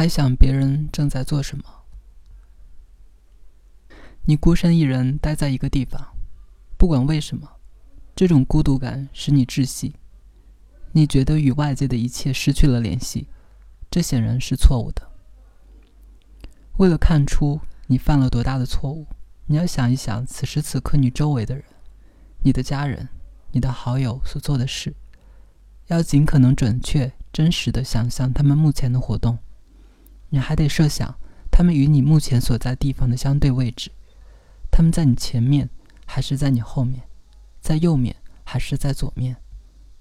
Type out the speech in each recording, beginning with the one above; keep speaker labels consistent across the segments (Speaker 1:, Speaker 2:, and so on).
Speaker 1: 猜想别人正在做什么。你孤身一人待在一个地方，不管为什么，这种孤独感使你窒息。你觉得与外界的一切失去了联系，这显然是错误的。为了看出你犯了多大的错误，你要想一想此时此刻你周围的人、你的家人、你的好友所做的事，要尽可能准确、真实的想象他们目前的活动。你还得设想他们与你目前所在地方的相对位置，他们在你前面还是在你后面，在右面还是在左面。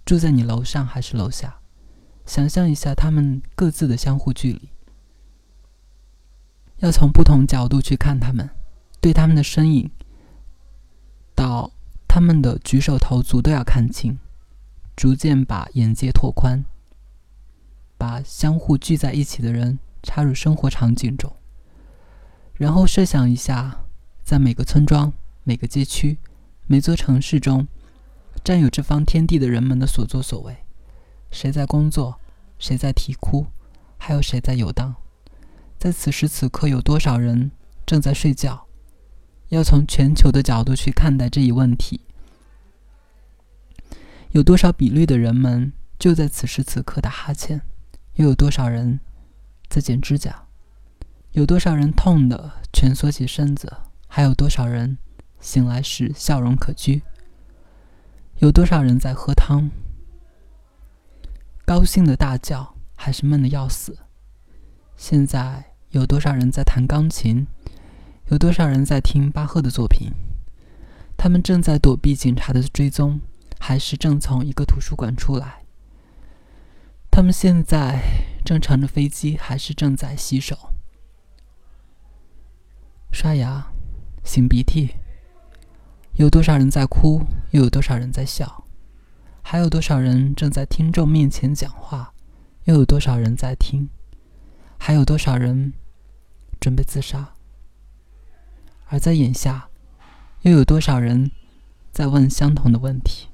Speaker 1: 住在你楼上还是楼下？想象一下他们各自的相互距离。要从不同角度去看他们，对他们的身影，到他们的举手投足都要看清，逐渐把眼界拓宽，把相互聚在一起的人插入生活场景中，然后设想一下，在每个村庄、每个街区、每座城市中。占有这方天地的人们的所作所为，谁在工作，谁在啼哭，还有谁在游荡？在此时此刻，有多少人正在睡觉？要从全球的角度去看待这一问题。有多少比率的人们就在此时此刻打哈欠？又有多少人在剪指甲？有多少人痛的蜷缩起身子？还有多少人醒来时笑容可掬？有多少人在喝汤？高兴的大叫，还是闷的要死？现在有多少人在弹钢琴？有多少人在听巴赫的作品？他们正在躲避警察的追踪，还是正从一个图书馆出来？他们现在正乘着飞机，还是正在洗手、刷牙、擤鼻涕？有多少人在哭，又有多少人在笑？还有多少人正在听众面前讲话，又有多少人在听？还有多少人准备自杀？而在眼下，又有多少人在问相同的问题？